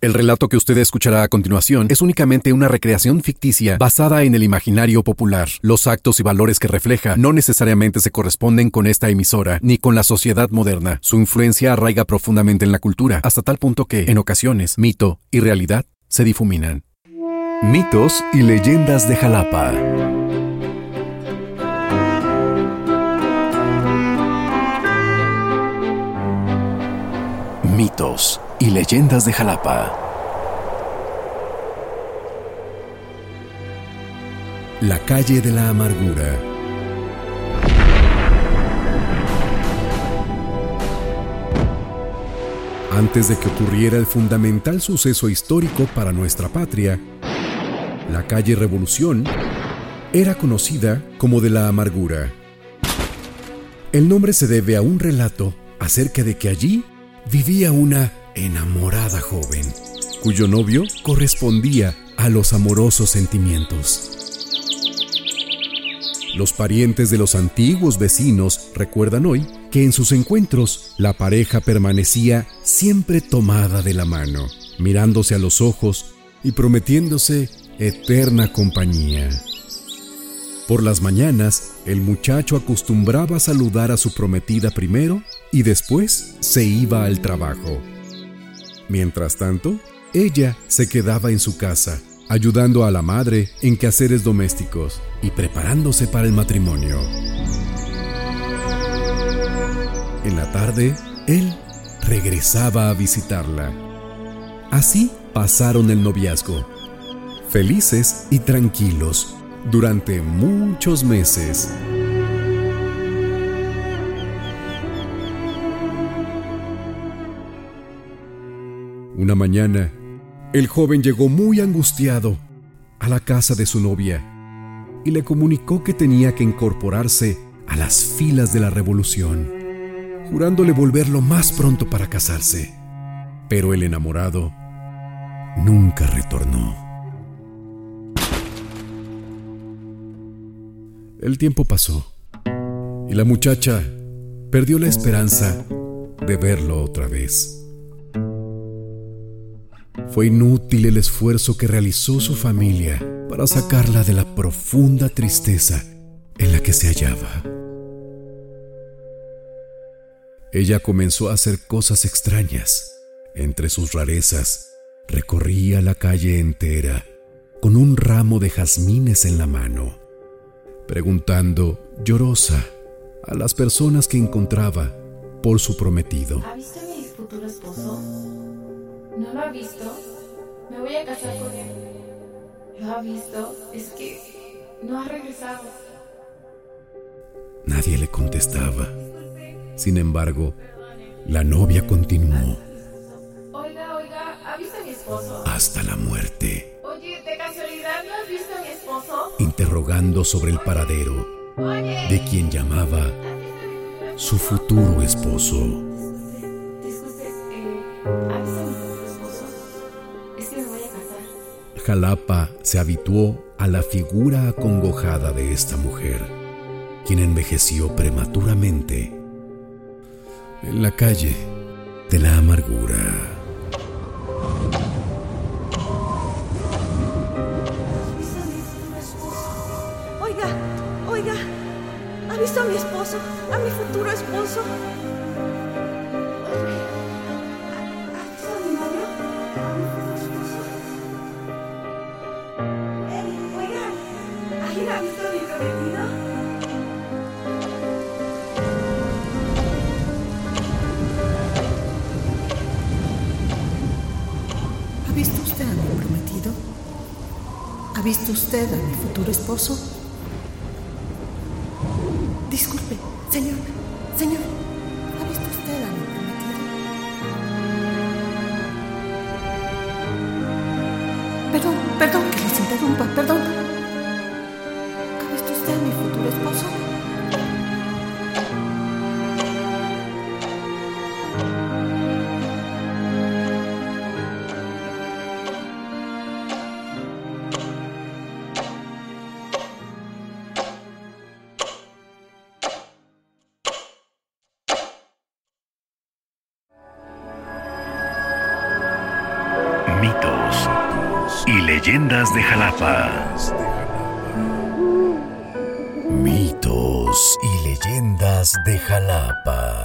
El relato que usted escuchará a continuación es únicamente una recreación ficticia basada en el imaginario popular. Los actos y valores que refleja no necesariamente se corresponden con esta emisora ni con la sociedad moderna. Su influencia arraiga profundamente en la cultura, hasta tal punto que, en ocasiones, mito y realidad se difuminan. Mitos y leyendas de Jalapa. Mitos y leyendas de Jalapa. La calle de la amargura. Antes de que ocurriera el fundamental suceso histórico para nuestra patria, la calle Revolución era conocida como de la amargura. El nombre se debe a un relato acerca de que allí vivía una enamorada joven, cuyo novio correspondía a los amorosos sentimientos. Los parientes de los antiguos vecinos recuerdan hoy que en sus encuentros la pareja permanecía siempre tomada de la mano, mirándose a los ojos y prometiéndose eterna compañía. Por las mañanas, el muchacho acostumbraba saludar a su prometida primero y después se iba al trabajo. Mientras tanto, ella se quedaba en su casa, ayudando a la madre en quehaceres domésticos y preparándose para el matrimonio. En la tarde, él regresaba a visitarla. Así pasaron el noviazgo, felices y tranquilos, durante muchos meses. Una mañana, el joven llegó muy angustiado a la casa de su novia y le comunicó que tenía que incorporarse a las filas de la revolución, jurándole volver lo más pronto para casarse. Pero el enamorado nunca retornó. El tiempo pasó y la muchacha perdió la esperanza de verlo otra vez. Fue inútil el esfuerzo que realizó su familia para sacarla de la profunda tristeza en la que se hallaba. Ella comenzó a hacer cosas extrañas. Entre sus rarezas, recorría la calle entera con un ramo de jazmines en la mano, preguntando llorosa a las personas que encontraba por su prometido. ¿Ha visto a mi futuro esposo? ¿No lo ha visto? Me voy a casar con él. ¿Lo ha visto? Es que no ha regresado. Nadie le contestaba. Sin embargo, la novia continuó Oiga, oiga, ¿ha visto a mi esposo? hasta la muerte, Oye, ¿de casualidad no has visto a mi esposo? interrogando sobre el paradero Oye. de quien llamaba su futuro esposo. Disculpe, eh, Jalapa se habituó a la figura acongojada de esta mujer, quien envejeció prematuramente en la calle de la amargura. Oiga, oiga, ¿ha visto a mi esposo? A mi futuro esposo. Visto usted a mi futuro esposo? Disculpe, señor, señor, ¿ha visto usted a mi prometido? Perdón, perdón que les interrumpa, perdón. Mitos y leyendas de Jalapa. Mitos y leyendas de Jalapa.